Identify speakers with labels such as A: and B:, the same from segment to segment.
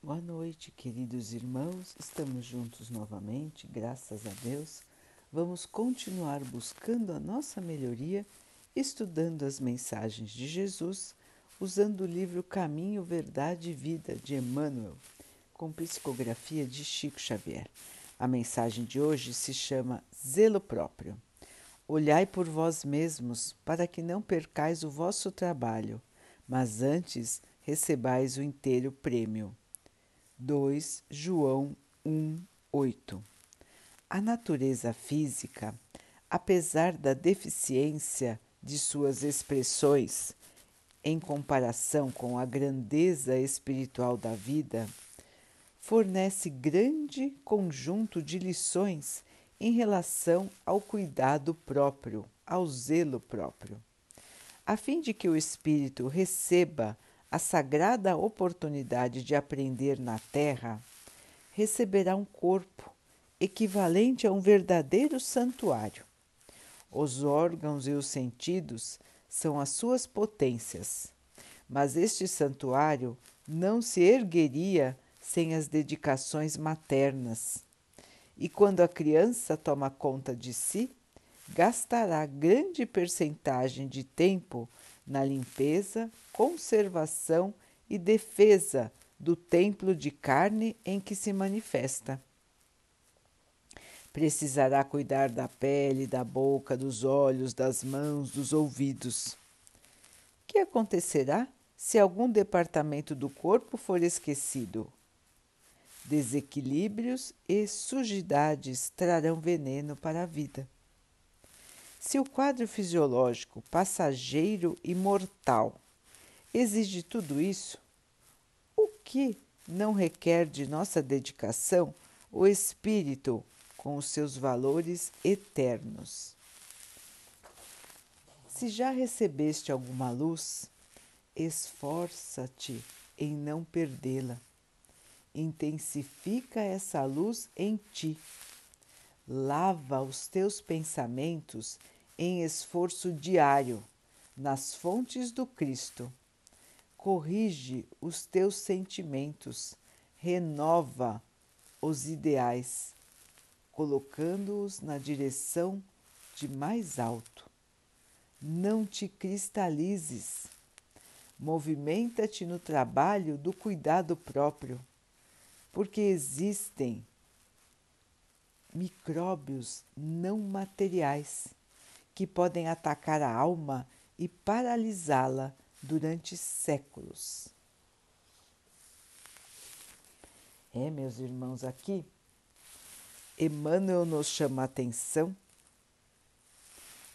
A: Boa noite, queridos irmãos. Estamos juntos novamente, graças a Deus. Vamos continuar buscando a nossa melhoria, estudando as mensagens de Jesus, usando o livro Caminho, Verdade e Vida de Emmanuel, com psicografia de Chico Xavier. A mensagem de hoje se chama Zelo Próprio. Olhai por vós mesmos, para que não percais o vosso trabalho, mas antes recebais o inteiro prêmio. 2 João 1, 8. A natureza física, apesar da deficiência de suas expressões em comparação com a grandeza espiritual da vida, fornece grande conjunto de lições em relação ao cuidado próprio, ao zelo próprio. A fim de que o espírito receba a sagrada oportunidade de aprender na Terra, receberá um corpo equivalente a um verdadeiro santuário. Os órgãos e os sentidos são as suas potências, mas este santuário não se ergueria sem as dedicações maternas. E quando a criança toma conta de si, gastará grande percentagem de tempo na limpeza, conservação e defesa do templo de carne em que se manifesta. Precisará cuidar da pele, da boca, dos olhos, das mãos, dos ouvidos. O que acontecerá se algum departamento do corpo for esquecido? Desequilíbrios e sujidades trarão veneno para a vida. Se o quadro fisiológico passageiro e mortal exige tudo isso, o que não requer de nossa dedicação o espírito com os seus valores eternos? Se já recebeste alguma luz, esforça-te em não perdê-la. Intensifica essa luz em ti lava os teus pensamentos em esforço diário nas fontes do Cristo. Corrige os teus sentimentos, renova os ideais, colocando-os na direção de mais alto. Não te cristalizes. Movimenta-te no trabalho do cuidado próprio, porque existem micróbios não materiais que podem atacar a alma e paralisá-la durante séculos. É, meus irmãos, aqui Emmanuel nos chama a atenção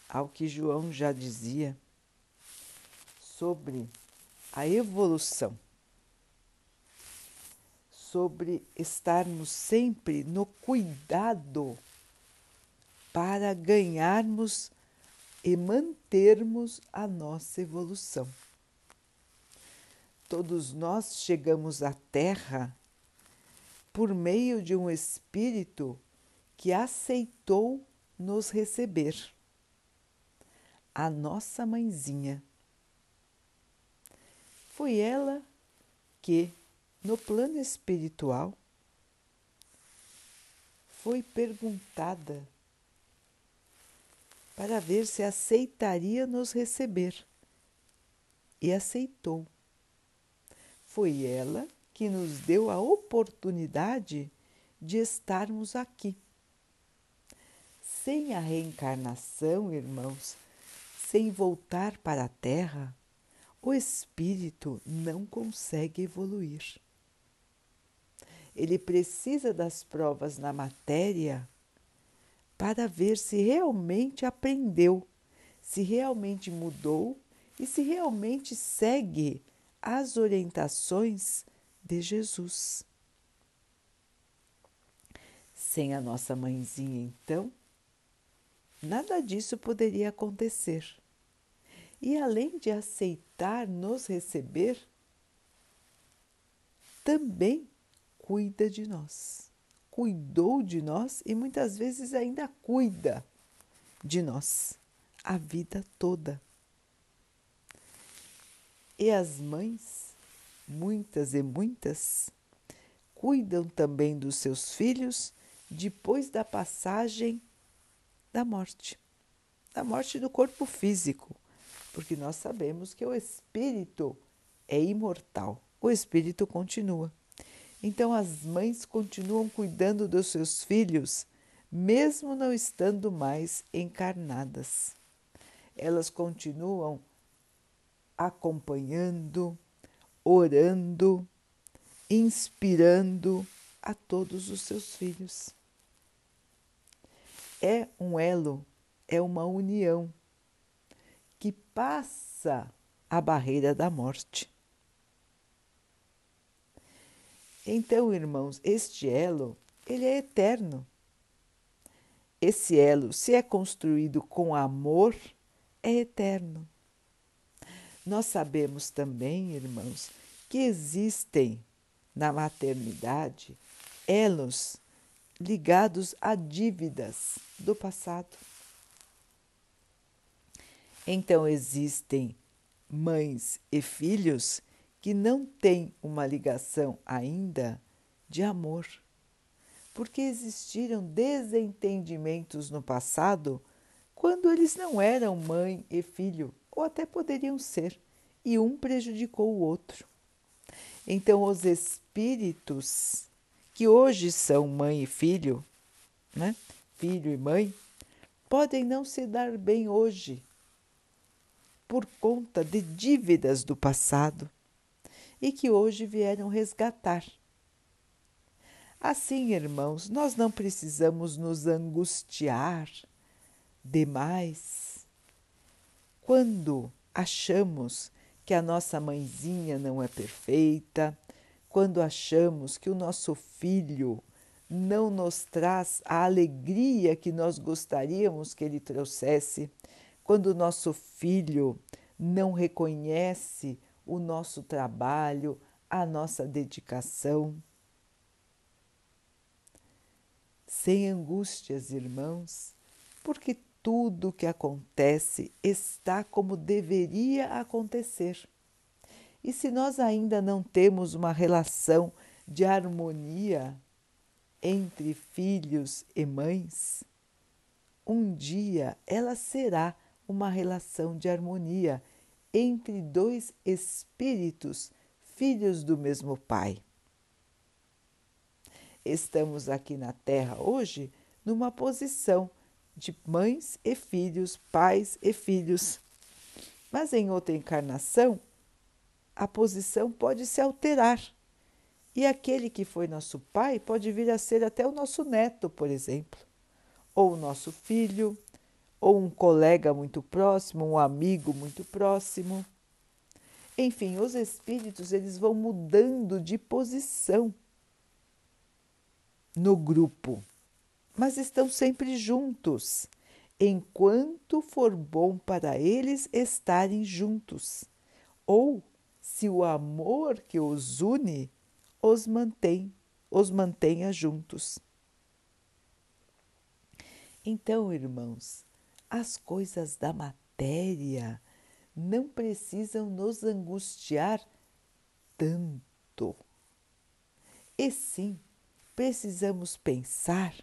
A: ao que João já dizia sobre a evolução sobre estarmos sempre no cuidado para ganharmos e mantermos a nossa evolução. Todos nós chegamos à Terra por meio de um espírito que aceitou nos receber. A nossa mãezinha. Foi ela que no plano espiritual, foi perguntada para ver se aceitaria nos receber e aceitou. Foi ela que nos deu a oportunidade de estarmos aqui. Sem a reencarnação, irmãos, sem voltar para a Terra, o espírito não consegue evoluir ele precisa das provas na matéria para ver se realmente aprendeu, se realmente mudou e se realmente segue as orientações de Jesus. Sem a nossa mãezinha, então, nada disso poderia acontecer. E além de aceitar nos receber, também cuida de nós, cuidou de nós e muitas vezes ainda cuida de nós a vida toda. E as mães, muitas e muitas, cuidam também dos seus filhos depois da passagem da morte, da morte do corpo físico, porque nós sabemos que o espírito é imortal, o espírito continua. Então as mães continuam cuidando dos seus filhos, mesmo não estando mais encarnadas. Elas continuam acompanhando, orando, inspirando a todos os seus filhos. É um elo, é uma união que passa a barreira da morte. Então, irmãos, este elo, ele é eterno. Esse elo, se é construído com amor, é eterno. Nós sabemos também, irmãos, que existem na maternidade elos ligados a dívidas do passado. Então existem mães e filhos que não têm uma ligação ainda de amor, porque existiram desentendimentos no passado quando eles não eram mãe e filho ou até poderiam ser, e um prejudicou o outro. Então, os espíritos que hoje são mãe e filho, né? filho e mãe, podem não se dar bem hoje por conta de dívidas do passado e que hoje vieram resgatar. Assim, irmãos, nós não precisamos nos angustiar demais quando achamos que a nossa mãezinha não é perfeita, quando achamos que o nosso filho não nos traz a alegria que nós gostaríamos que ele trouxesse, quando o nosso filho não reconhece o nosso trabalho, a nossa dedicação. Sem angústias, irmãos, porque tudo o que acontece está como deveria acontecer. E se nós ainda não temos uma relação de harmonia entre filhos e mães, um dia ela será uma relação de harmonia entre dois espíritos, filhos do mesmo Pai. Estamos aqui na Terra hoje numa posição de mães e filhos, pais e filhos. Mas em outra encarnação, a posição pode se alterar. E aquele que foi nosso pai pode vir a ser até o nosso neto, por exemplo, ou o nosso filho, ou um colega muito próximo, um amigo muito próximo. Enfim, os espíritos eles vão mudando de posição no grupo mas estão sempre juntos, enquanto for bom para eles estarem juntos, ou se o amor que os une os mantém, os mantenha juntos. Então, irmãos, as coisas da matéria não precisam nos angustiar tanto. E sim, precisamos pensar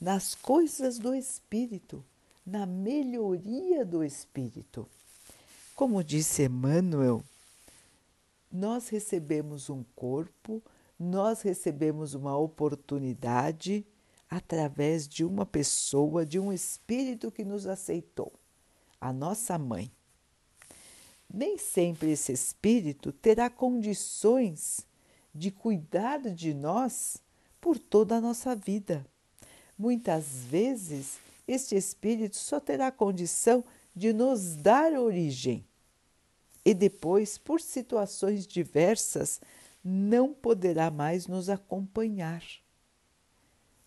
A: nas coisas do espírito, na melhoria do espírito. Como disse Emmanuel, nós recebemos um corpo, nós recebemos uma oportunidade através de uma pessoa, de um espírito que nos aceitou, a nossa mãe. Nem sempre esse espírito terá condições de cuidar de nós por toda a nossa vida. Muitas vezes, este espírito só terá condição de nos dar origem e depois, por situações diversas, não poderá mais nos acompanhar.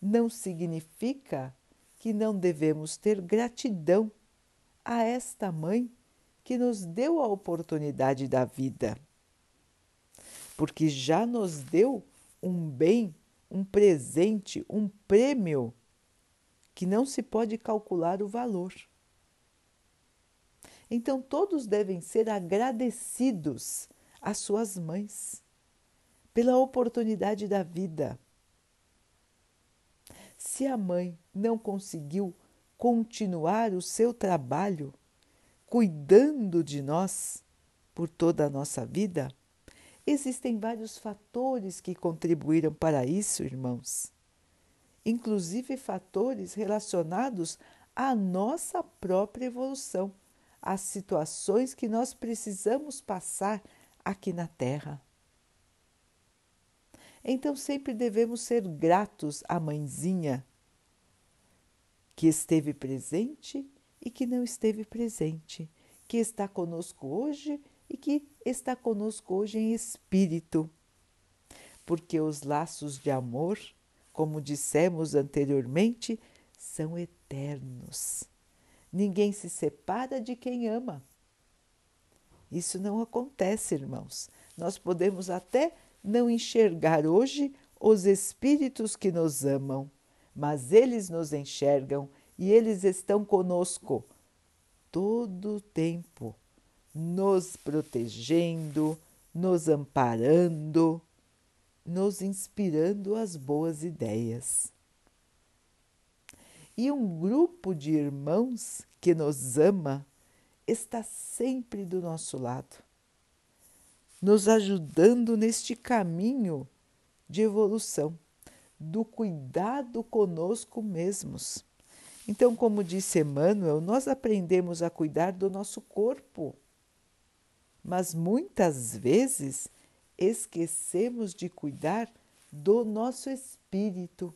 A: Não significa que não devemos ter gratidão a esta mãe que nos deu a oportunidade da vida, porque já nos deu um bem, um presente, um prêmio que não se pode calcular o valor. Então, todos devem ser agradecidos às suas mães, pela oportunidade da vida. Se a mãe não conseguiu continuar o seu trabalho cuidando de nós por toda a nossa vida, existem vários fatores que contribuíram para isso, irmãos. Inclusive fatores relacionados à nossa própria evolução, às situações que nós precisamos passar aqui na Terra. Então sempre devemos ser gratos à mãezinha que esteve presente e que não esteve presente, que está conosco hoje e que está conosco hoje em espírito. Porque os laços de amor, como dissemos anteriormente, são eternos. Ninguém se separa de quem ama. Isso não acontece, irmãos. Nós podemos até não enxergar hoje os espíritos que nos amam, mas eles nos enxergam e eles estão conosco todo o tempo, nos protegendo, nos amparando, nos inspirando as boas ideias. E um grupo de irmãos que nos ama está sempre do nosso lado nos ajudando neste caminho de evolução, do cuidado conosco mesmos. Então, como disse Emmanuel, nós aprendemos a cuidar do nosso corpo, mas muitas vezes esquecemos de cuidar do nosso espírito.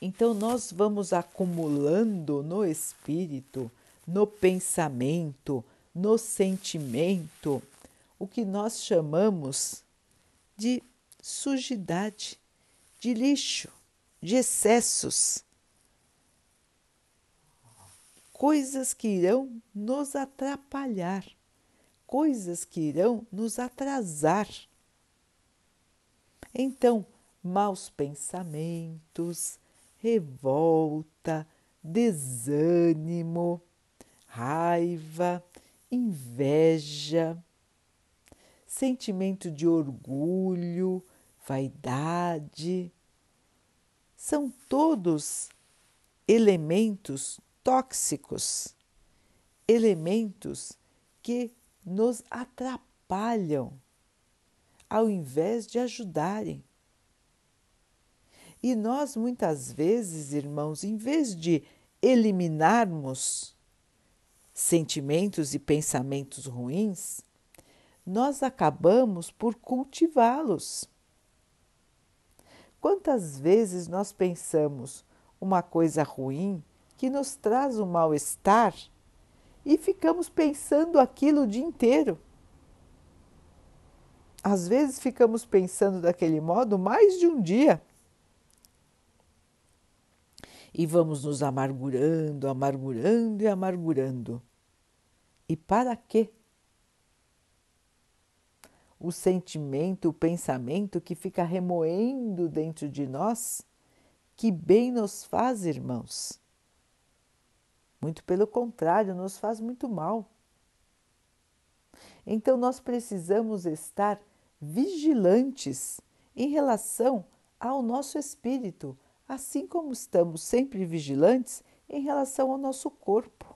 A: Então, nós vamos acumulando no espírito, no pensamento, no sentimento o que nós chamamos de sujidade, de lixo, de excessos. Coisas que irão nos atrapalhar, coisas que irão nos atrasar. Então, maus pensamentos, revolta, desânimo, raiva, inveja, sentimento de orgulho, vaidade. São todos elementos tóxicos, elementos que nos atrapalham ao invés de ajudarem. E nós muitas vezes, irmãos, em vez de eliminarmos sentimentos e pensamentos ruins, nós acabamos por cultivá-los. Quantas vezes nós pensamos uma coisa ruim que nos traz um mal-estar e ficamos pensando aquilo o dia inteiro? Às vezes ficamos pensando daquele modo mais de um dia. E vamos nos amargurando, amargurando e amargurando. E para quê? O sentimento, o pensamento que fica remoendo dentro de nós, que bem nos faz, irmãos. Muito pelo contrário, nos faz muito mal. Então nós precisamos estar vigilantes em relação ao nosso espírito, assim como estamos sempre vigilantes em relação ao nosso corpo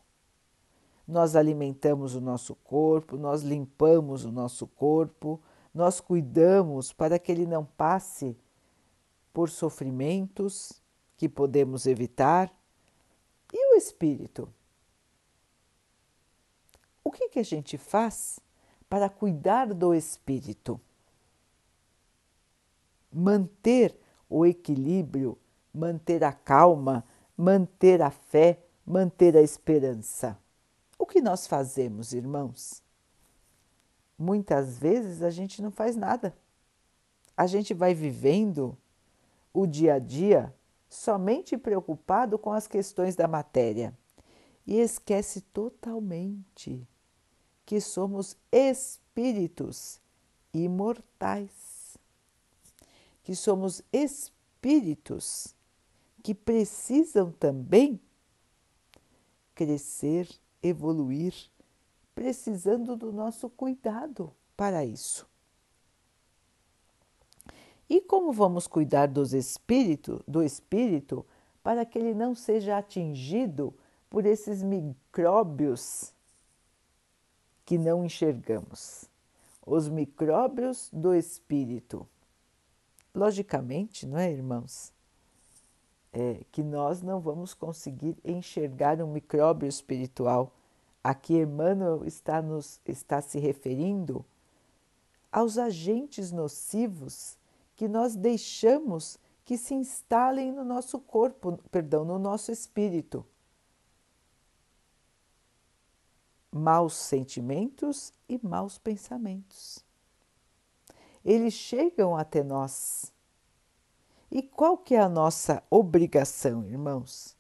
A: nós alimentamos o nosso corpo, nós limpamos o nosso corpo, nós cuidamos para que ele não passe por sofrimentos que podemos evitar. E o espírito? O que, que a gente faz para cuidar do espírito? Manter o equilíbrio, manter a calma, manter a fé, manter a esperança. O que nós fazemos, irmãos? Muitas vezes a gente não faz nada. A gente vai vivendo o dia a dia somente preocupado com as questões da matéria e esquece totalmente que somos espíritos imortais, que somos espíritos que precisam também crescer evoluir, precisando do nosso cuidado para isso. E como vamos cuidar dos espírito, do espírito para que ele não seja atingido por esses micróbios que não enxergamos? Os micróbios do espírito. Logicamente, não é, irmãos? É, que nós não vamos conseguir enxergar um micróbio espiritual. Aqui Emmanuel está, nos, está se referindo aos agentes nocivos que nós deixamos que se instalem no nosso corpo, perdão, no nosso espírito. Maus sentimentos e maus pensamentos. Eles chegam até nós. E qual que é a nossa obrigação, irmãos?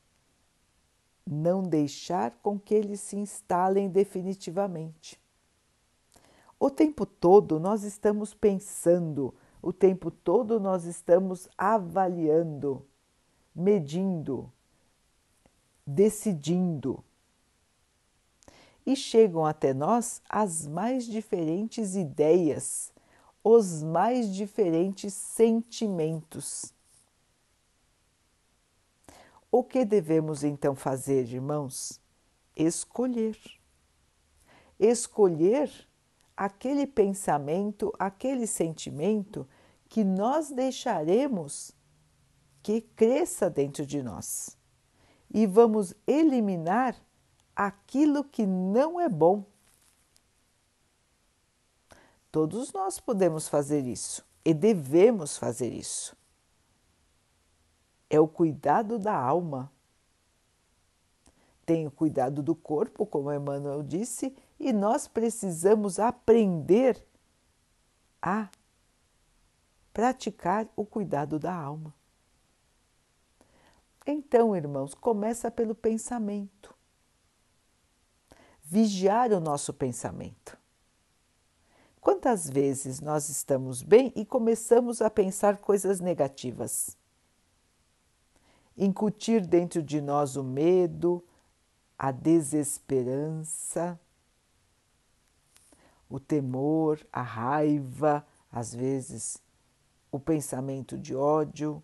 A: Não deixar com que eles se instalem definitivamente. O tempo todo nós estamos pensando, o tempo todo nós estamos avaliando, medindo, decidindo. E chegam até nós as mais diferentes ideias, os mais diferentes sentimentos. O que devemos então fazer, irmãos? Escolher. Escolher aquele pensamento, aquele sentimento que nós deixaremos que cresça dentro de nós e vamos eliminar aquilo que não é bom. Todos nós podemos fazer isso e devemos fazer isso. É o cuidado da alma. Tem o cuidado do corpo, como Emmanuel disse, e nós precisamos aprender a praticar o cuidado da alma. Então, irmãos, começa pelo pensamento. Vigiar o nosso pensamento. Quantas vezes nós estamos bem e começamos a pensar coisas negativas? Incutir dentro de nós o medo, a desesperança, o temor, a raiva, às vezes o pensamento de ódio.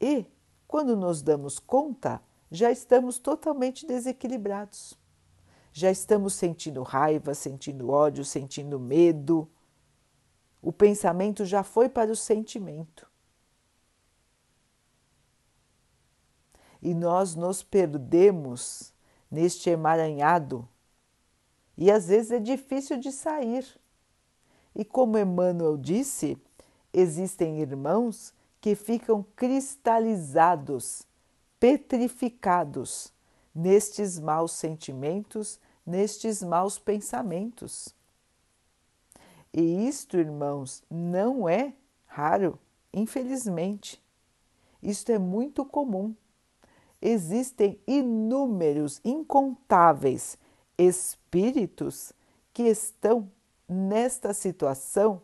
A: E, quando nos damos conta, já estamos totalmente desequilibrados. Já estamos sentindo raiva, sentindo ódio, sentindo medo. O pensamento já foi para o sentimento. E nós nos perdemos neste emaranhado e às vezes é difícil de sair. E como Emmanuel disse, existem irmãos que ficam cristalizados, petrificados nestes maus sentimentos, nestes maus pensamentos. E isto, irmãos, não é raro, infelizmente. Isto é muito comum. Existem inúmeros, incontáveis espíritos que estão nesta situação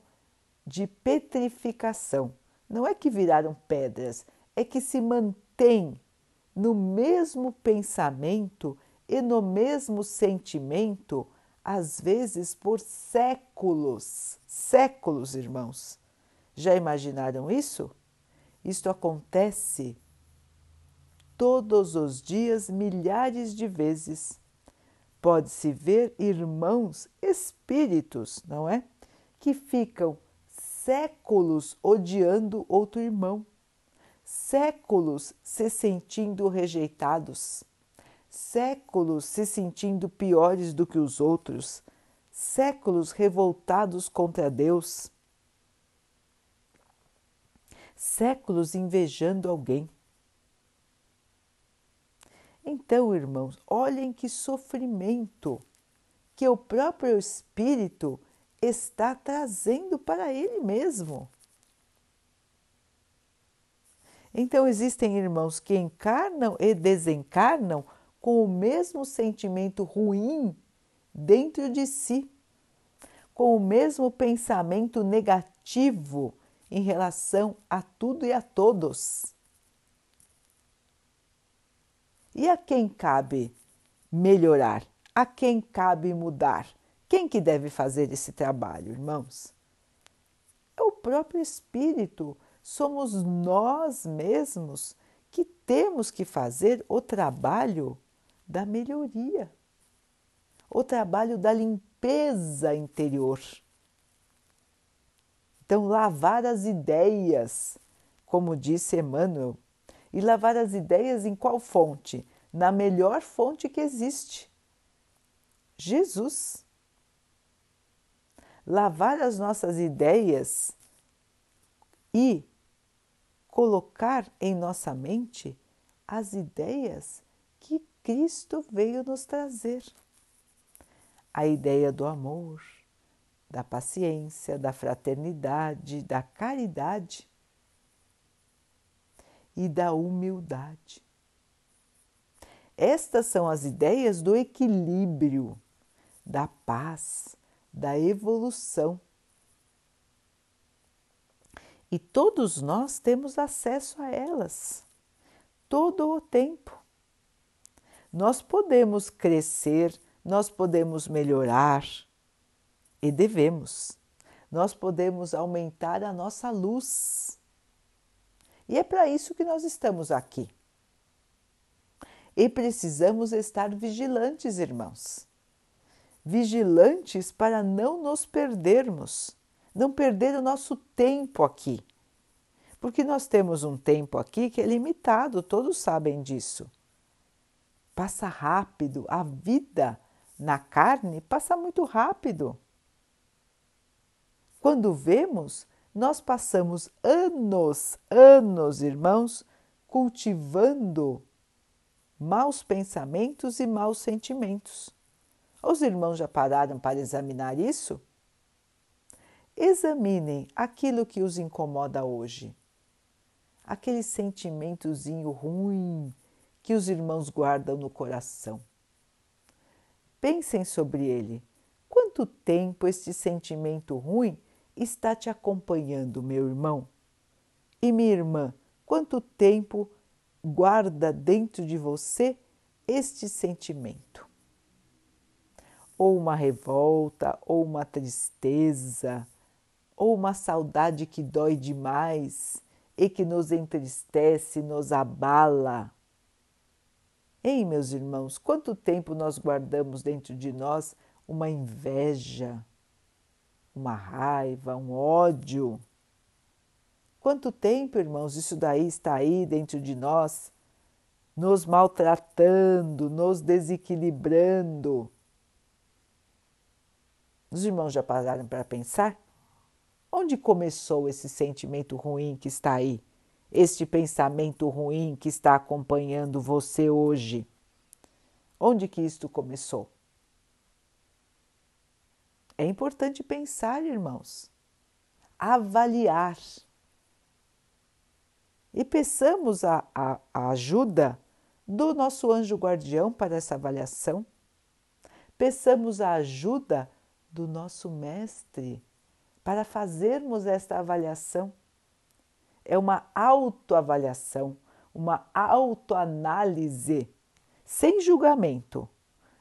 A: de petrificação. Não é que viraram pedras, é que se mantêm no mesmo pensamento e no mesmo sentimento, às vezes por séculos. Séculos, irmãos. Já imaginaram isso? Isto acontece todos os dias, milhares de vezes pode-se ver irmãos espíritos, não é? Que ficam séculos odiando outro irmão, séculos se sentindo rejeitados, séculos se sentindo piores do que os outros, séculos revoltados contra Deus, séculos invejando alguém. Então, irmãos, olhem que sofrimento que o próprio Espírito está trazendo para ele mesmo. Então, existem irmãos que encarnam e desencarnam com o mesmo sentimento ruim dentro de si, com o mesmo pensamento negativo em relação a tudo e a todos. E a quem cabe melhorar? A quem cabe mudar? Quem que deve fazer esse trabalho, irmãos? próprio Espírito, somos nós mesmos que temos que fazer o trabalho da melhoria, o trabalho da limpeza interior. Então, lavar as ideias, como disse Emmanuel, e lavar as ideias em qual fonte? Na melhor fonte que existe: Jesus. Lavar as nossas ideias e colocar em nossa mente as ideias que Cristo veio nos trazer. A ideia do amor, da paciência, da fraternidade, da caridade e da humildade. Estas são as ideias do equilíbrio, da paz, da evolução. E todos nós temos acesso a elas todo o tempo. Nós podemos crescer, nós podemos melhorar e devemos. Nós podemos aumentar a nossa luz e é para isso que nós estamos aqui. E precisamos estar vigilantes, irmãos. Vigilantes para não nos perdermos, não perder o nosso tempo aqui. Porque nós temos um tempo aqui que é limitado, todos sabem disso. Passa rápido, a vida na carne passa muito rápido. Quando vemos, nós passamos anos, anos, irmãos, cultivando maus pensamentos e maus sentimentos. Os irmãos já pararam para examinar isso? Examinem aquilo que os incomoda hoje. Aquele sentimentozinho ruim que os irmãos guardam no coração. Pensem sobre ele. Quanto tempo este sentimento ruim está te acompanhando, meu irmão? E minha irmã, quanto tempo guarda dentro de você este sentimento? Ou uma revolta, ou uma tristeza, ou uma saudade que dói demais e que nos entristece, nos abala. Ei, meus irmãos, quanto tempo nós guardamos dentro de nós uma inveja, uma raiva, um ódio. Quanto tempo, irmãos, isso daí está aí dentro de nós, nos maltratando, nos desequilibrando? Os irmãos já pararam para pensar? Onde começou esse sentimento ruim que está aí? Este pensamento ruim que está acompanhando você hoje? Onde que isto começou? É importante pensar, irmãos, avaliar. E peçamos a, a, a ajuda do nosso anjo guardião para essa avaliação. Peçamos a ajuda do nosso mestre para fazermos esta avaliação. É uma autoavaliação, uma autoanálise, sem julgamento.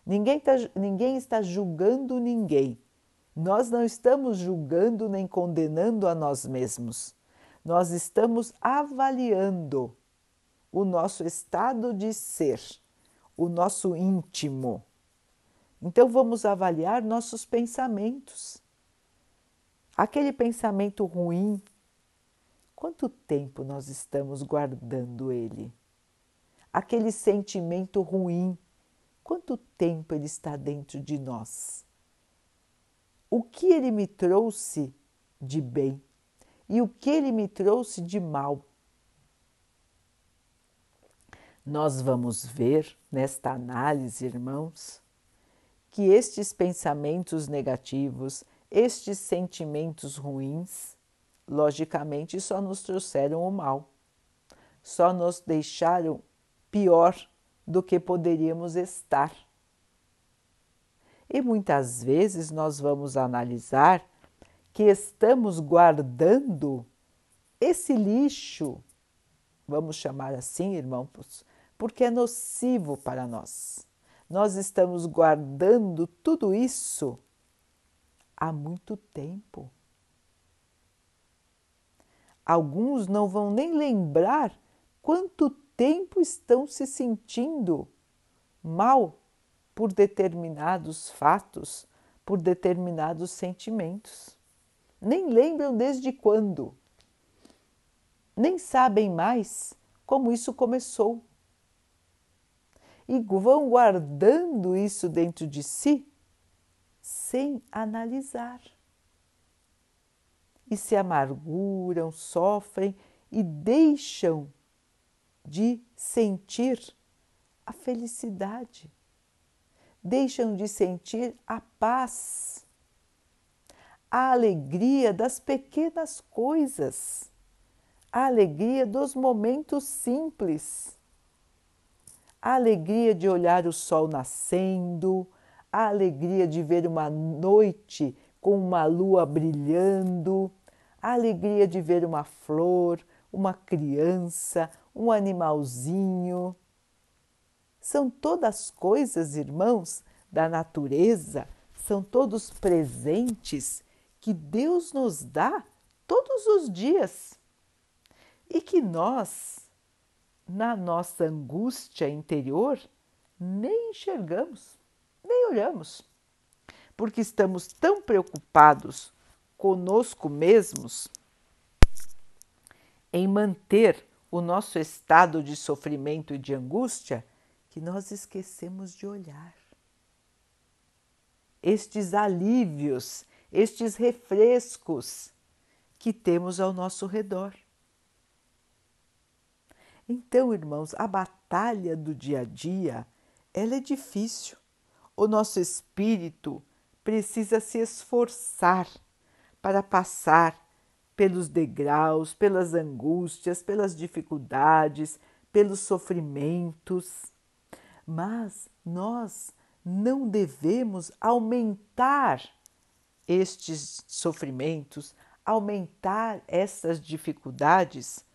A: Ninguém, tá, ninguém está julgando ninguém. Nós não estamos julgando nem condenando a nós mesmos. Nós estamos avaliando o nosso estado de ser, o nosso íntimo. Então vamos avaliar nossos pensamentos. Aquele pensamento ruim, quanto tempo nós estamos guardando ele? Aquele sentimento ruim, quanto tempo ele está dentro de nós? O que ele me trouxe de bem e o que ele me trouxe de mal. Nós vamos ver nesta análise, irmãos, que estes pensamentos negativos, estes sentimentos ruins, logicamente só nos trouxeram o mal, só nos deixaram pior do que poderíamos estar. E muitas vezes nós vamos analisar que estamos guardando esse lixo, vamos chamar assim, irmãos, porque é nocivo para nós. Nós estamos guardando tudo isso há muito tempo. Alguns não vão nem lembrar quanto tempo estão se sentindo mal por determinados fatos, por determinados sentimentos. Nem lembram desde quando. Nem sabem mais como isso começou. E vão guardando isso dentro de si sem analisar. E se amarguram, sofrem e deixam de sentir a felicidade, deixam de sentir a paz, a alegria das pequenas coisas, a alegria dos momentos simples, a alegria de olhar o sol nascendo, a alegria de ver uma noite com uma lua brilhando, a alegria de ver uma flor, uma criança, um animalzinho. São todas coisas, irmãos, da natureza, são todos presentes que Deus nos dá todos os dias. E que nós, na nossa angústia interior, nem enxergamos nem olhamos, porque estamos tão preocupados conosco mesmos em manter o nosso estado de sofrimento e de angústia que nós esquecemos de olhar. Estes alívios, estes refrescos que temos ao nosso redor. Então, irmãos, a batalha do dia a dia, ela é difícil o nosso espírito precisa se esforçar para passar pelos degraus, pelas angústias, pelas dificuldades, pelos sofrimentos. Mas nós não devemos aumentar estes sofrimentos, aumentar essas dificuldades,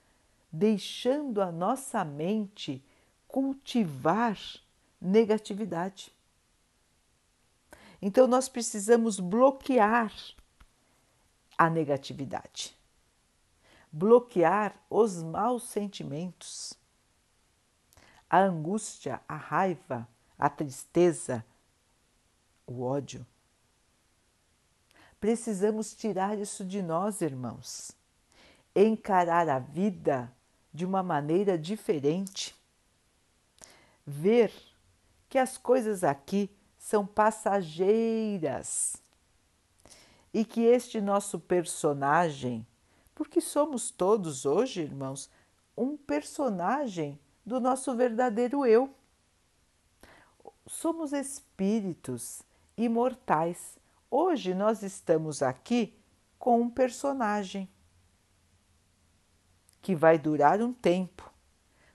A: deixando a nossa mente cultivar negatividade. Então, nós precisamos bloquear a negatividade, bloquear os maus sentimentos, a angústia, a raiva, a tristeza, o ódio. Precisamos tirar isso de nós, irmãos, encarar a vida de uma maneira diferente, ver que as coisas aqui são passageiras e que este nosso personagem, porque somos todos hoje, irmãos, um personagem do nosso verdadeiro eu. Somos espíritos imortais. Hoje nós estamos aqui com um personagem que vai durar um tempo.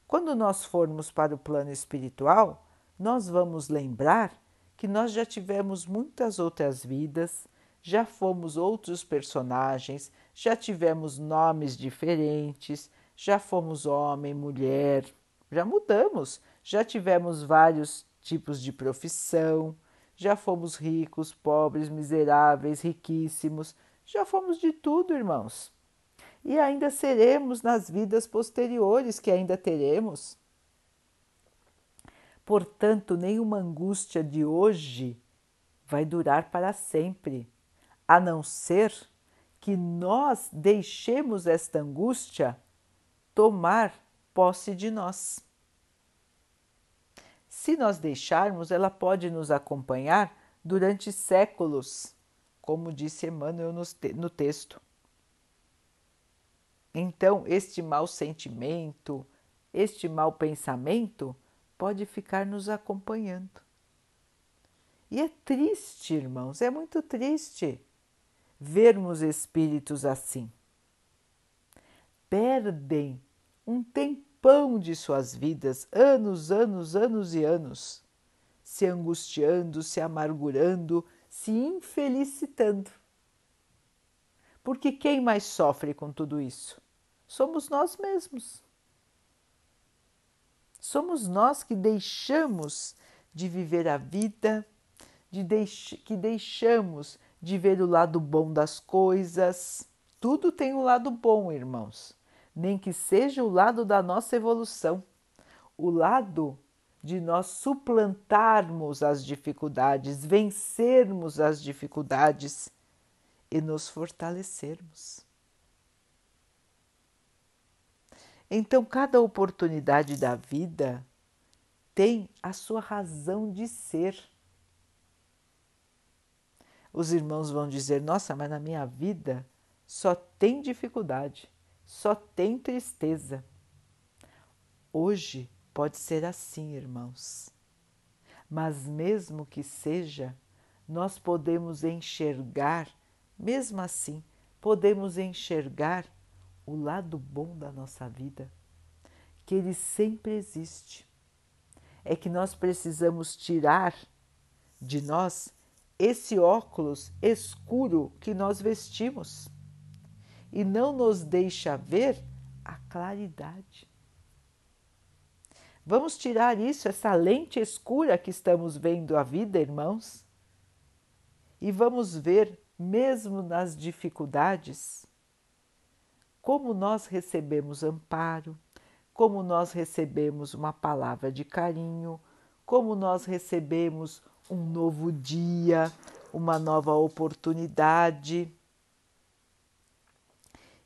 A: Quando nós formos para o plano espiritual, nós vamos lembrar que nós já tivemos muitas outras vidas, já fomos outros personagens, já tivemos nomes diferentes, já fomos homem, mulher, já mudamos, já tivemos vários tipos de profissão, já fomos ricos, pobres, miseráveis, riquíssimos, já fomos de tudo, irmãos. E ainda seremos nas vidas posteriores que ainda teremos. Portanto, nenhuma angústia de hoje vai durar para sempre, a não ser que nós deixemos esta angústia tomar posse de nós. Se nós deixarmos, ela pode nos acompanhar durante séculos, como disse Emmanuel no texto. Então, este mau sentimento, este mau pensamento, pode ficar nos acompanhando. E é triste, irmãos, é muito triste vermos espíritos assim. Perdem um tempão de suas vidas, anos, anos, anos e anos, se angustiando, se amargurando, se infelicitando. Porque quem mais sofre com tudo isso? Somos nós mesmos. Somos nós que deixamos de viver a vida, de deix que deixamos de ver o lado bom das coisas, tudo tem um lado bom, irmãos, nem que seja o lado da nossa evolução, o lado de nós suplantarmos as dificuldades, vencermos as dificuldades e nos fortalecermos. Então, cada oportunidade da vida tem a sua razão de ser. Os irmãos vão dizer: Nossa, mas na minha vida só tem dificuldade, só tem tristeza. Hoje pode ser assim, irmãos, mas mesmo que seja, nós podemos enxergar, mesmo assim, podemos enxergar o lado bom da nossa vida, que ele sempre existe. É que nós precisamos tirar de nós esse óculos escuro que nós vestimos e não nos deixa ver a claridade. Vamos tirar isso, essa lente escura que estamos vendo a vida, irmãos, e vamos ver, mesmo nas dificuldades, como nós recebemos amparo, como nós recebemos uma palavra de carinho, como nós recebemos um novo dia, uma nova oportunidade.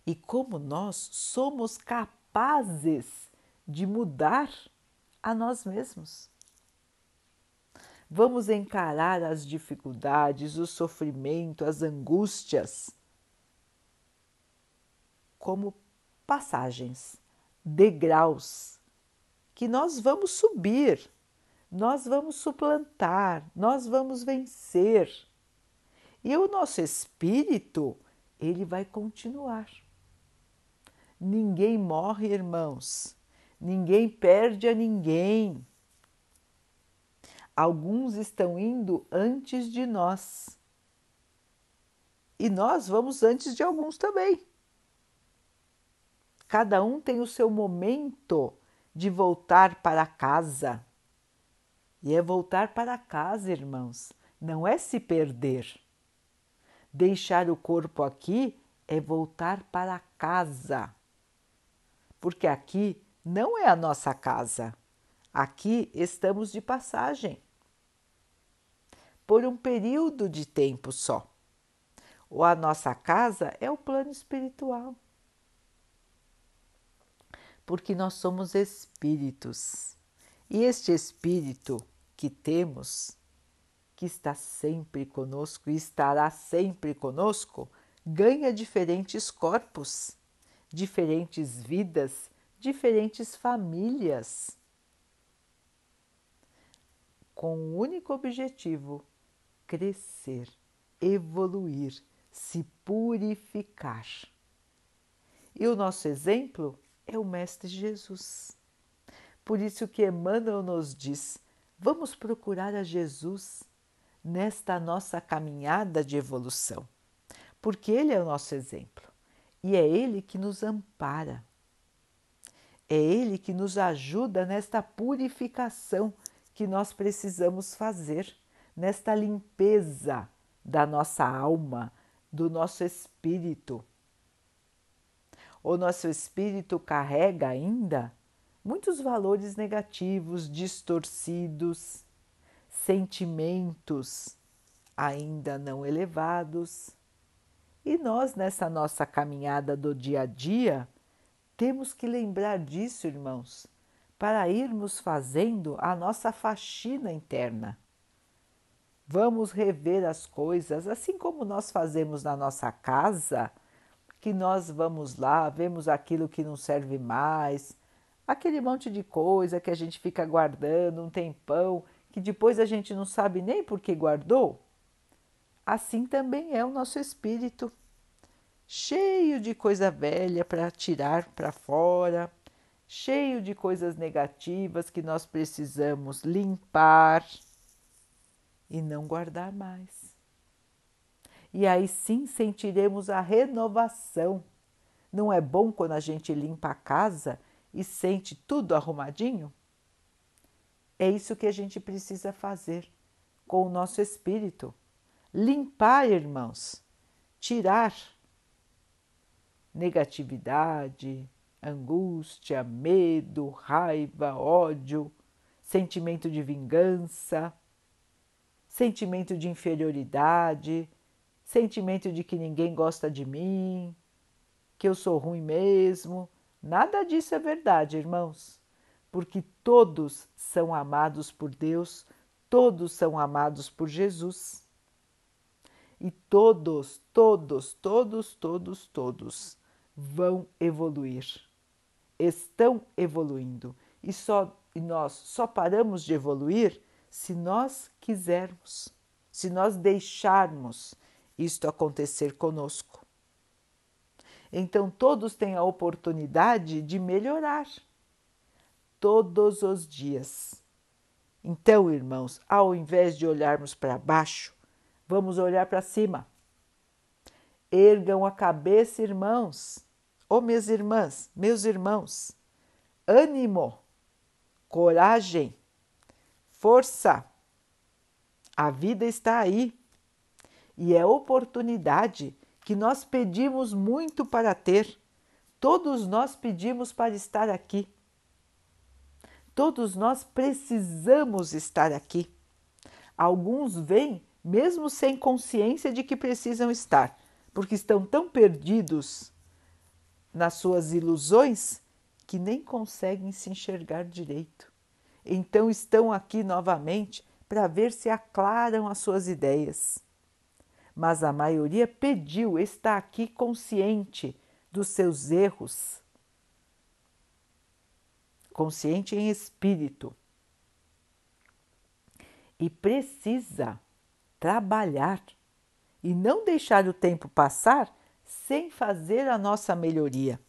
A: E como nós somos capazes de mudar a nós mesmos. Vamos encarar as dificuldades, o sofrimento, as angústias como passagens, degraus que nós vamos subir, nós vamos suplantar, nós vamos vencer. E o nosso espírito, ele vai continuar. Ninguém morre, irmãos. Ninguém perde a ninguém. Alguns estão indo antes de nós. E nós vamos antes de alguns também. Cada um tem o seu momento de voltar para casa. E é voltar para casa, irmãos, não é se perder. Deixar o corpo aqui é voltar para casa. Porque aqui não é a nossa casa. Aqui estamos de passagem. Por um período de tempo só. Ou a nossa casa é o plano espiritual porque nós somos espíritos. E este espírito que temos, que está sempre conosco e estará sempre conosco, ganha diferentes corpos, diferentes vidas, diferentes famílias, com o único objetivo: crescer, evoluir, se purificar. E o nosso exemplo é o Mestre Jesus. Por isso que Emmanuel nos diz: vamos procurar a Jesus nesta nossa caminhada de evolução, porque Ele é o nosso exemplo e é Ele que nos ampara. É Ele que nos ajuda nesta purificação que nós precisamos fazer, nesta limpeza da nossa alma, do nosso espírito o nosso espírito carrega ainda muitos valores negativos, distorcidos, sentimentos ainda não elevados. E nós, nessa nossa caminhada do dia a dia, temos que lembrar disso, irmãos, para irmos fazendo a nossa faxina interna. Vamos rever as coisas, assim como nós fazemos na nossa casa que nós vamos lá, vemos aquilo que não serve mais, aquele monte de coisa que a gente fica guardando um tempão, que depois a gente não sabe nem por que guardou. Assim também é o nosso espírito, cheio de coisa velha para tirar para fora, cheio de coisas negativas que nós precisamos limpar e não guardar mais e aí sim sentiremos a renovação. Não é bom quando a gente limpa a casa e sente tudo arrumadinho? É isso que a gente precisa fazer com o nosso espírito. Limpar, irmãos, tirar negatividade, angústia, medo, raiva, ódio, sentimento de vingança, sentimento de inferioridade, sentimento de que ninguém gosta de mim, que eu sou ruim mesmo. Nada disso é verdade, irmãos, porque todos são amados por Deus, todos são amados por Jesus. E todos, todos, todos, todos, todos vão evoluir. Estão evoluindo. E, só, e nós só paramos de evoluir se nós quisermos, se nós deixarmos isto acontecer conosco. Então, todos têm a oportunidade de melhorar todos os dias. Então, irmãos, ao invés de olharmos para baixo, vamos olhar para cima. Ergam a cabeça, irmãos. Ô oh, minhas irmãs, meus irmãos, ânimo, coragem, força. A vida está aí e é oportunidade que nós pedimos muito para ter. Todos nós pedimos para estar aqui. Todos nós precisamos estar aqui. Alguns vêm mesmo sem consciência de que precisam estar, porque estão tão perdidos nas suas ilusões que nem conseguem se enxergar direito. Então estão aqui novamente para ver se aclaram as suas ideias. Mas a maioria pediu, está aqui consciente dos seus erros, consciente em espírito. E precisa trabalhar e não deixar o tempo passar sem fazer a nossa melhoria.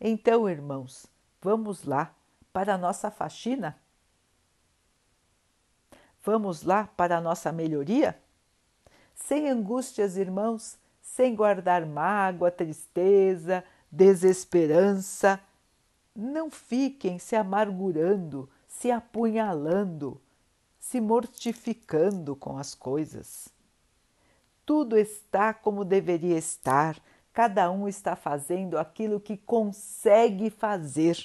A: Então, irmãos, vamos lá para a nossa faxina? Vamos lá para a nossa melhoria? Sem angústias, irmãos, sem guardar mágoa, tristeza, desesperança. Não fiquem se amargurando, se apunhalando, se mortificando com as coisas tudo está como deveria estar, cada um está fazendo aquilo que consegue fazer.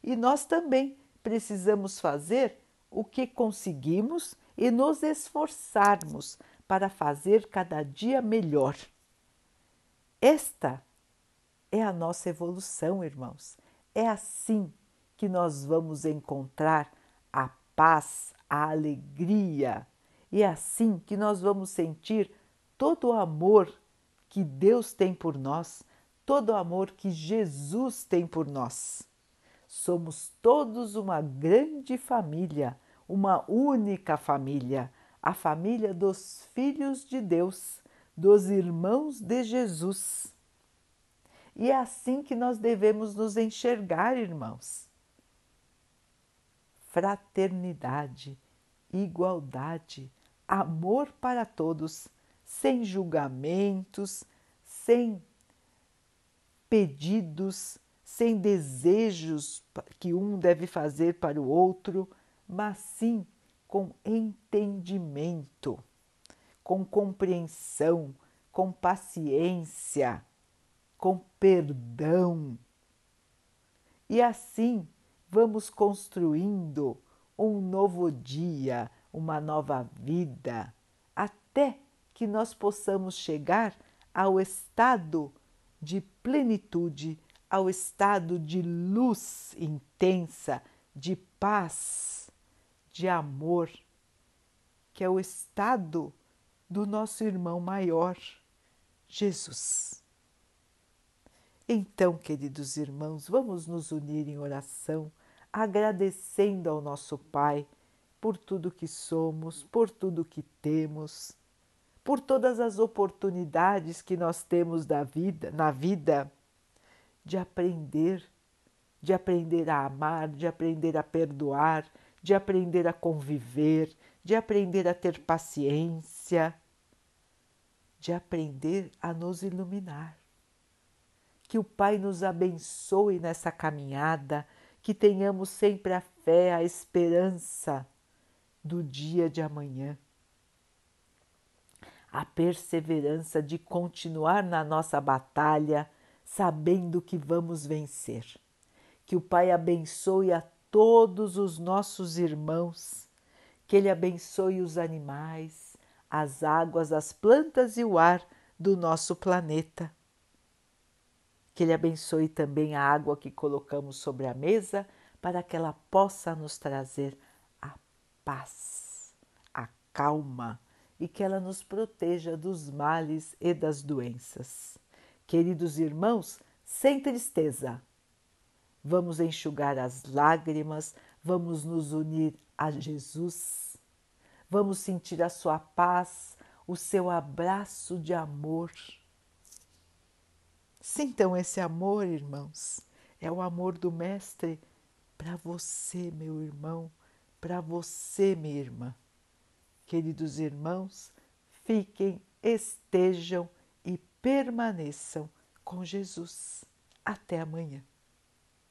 A: E nós também precisamos fazer o que conseguimos e nos esforçarmos para fazer cada dia melhor. Esta é a nossa evolução, irmãos. É assim que nós vamos encontrar a paz, a alegria, e é assim que nós vamos sentir todo o amor que Deus tem por nós, todo o amor que Jesus tem por nós. Somos todos uma grande família, uma única família, a família dos filhos de Deus, dos irmãos de Jesus. E é assim que nós devemos nos enxergar, irmãos. Fraternidade, igualdade, amor para todos sem julgamentos, sem pedidos, sem desejos que um deve fazer para o outro, mas sim com entendimento, com compreensão, com paciência, com perdão. E assim vamos construindo um novo dia, uma nova vida, até que nós possamos chegar ao estado de plenitude, ao estado de luz intensa, de paz, de amor, que é o estado do nosso irmão maior, Jesus. Então, queridos irmãos, vamos nos unir em oração, agradecendo ao nosso Pai por tudo que somos, por tudo que temos por todas as oportunidades que nós temos da vida, na vida, de aprender, de aprender a amar, de aprender a perdoar, de aprender a conviver, de aprender a ter paciência, de aprender a nos iluminar. Que o Pai nos abençoe nessa caminhada, que tenhamos sempre a fé, a esperança do dia de amanhã a perseverança de continuar na nossa batalha, sabendo que vamos vencer. Que o Pai abençoe a todos os nossos irmãos, que Ele abençoe os animais, as águas, as plantas e o ar do nosso planeta. Que Ele abençoe também a água que colocamos sobre a mesa para que ela possa nos trazer a paz, a calma e que ela nos proteja dos males e das doenças. Queridos irmãos, sem tristeza, vamos enxugar as lágrimas, vamos nos unir a Jesus, vamos sentir a sua paz, o seu abraço de amor. Sintam esse amor, irmãos, é o amor do Mestre para você, meu irmão, para você, minha irmã. Queridos irmãos, fiquem, estejam e permaneçam com Jesus. Até amanhã.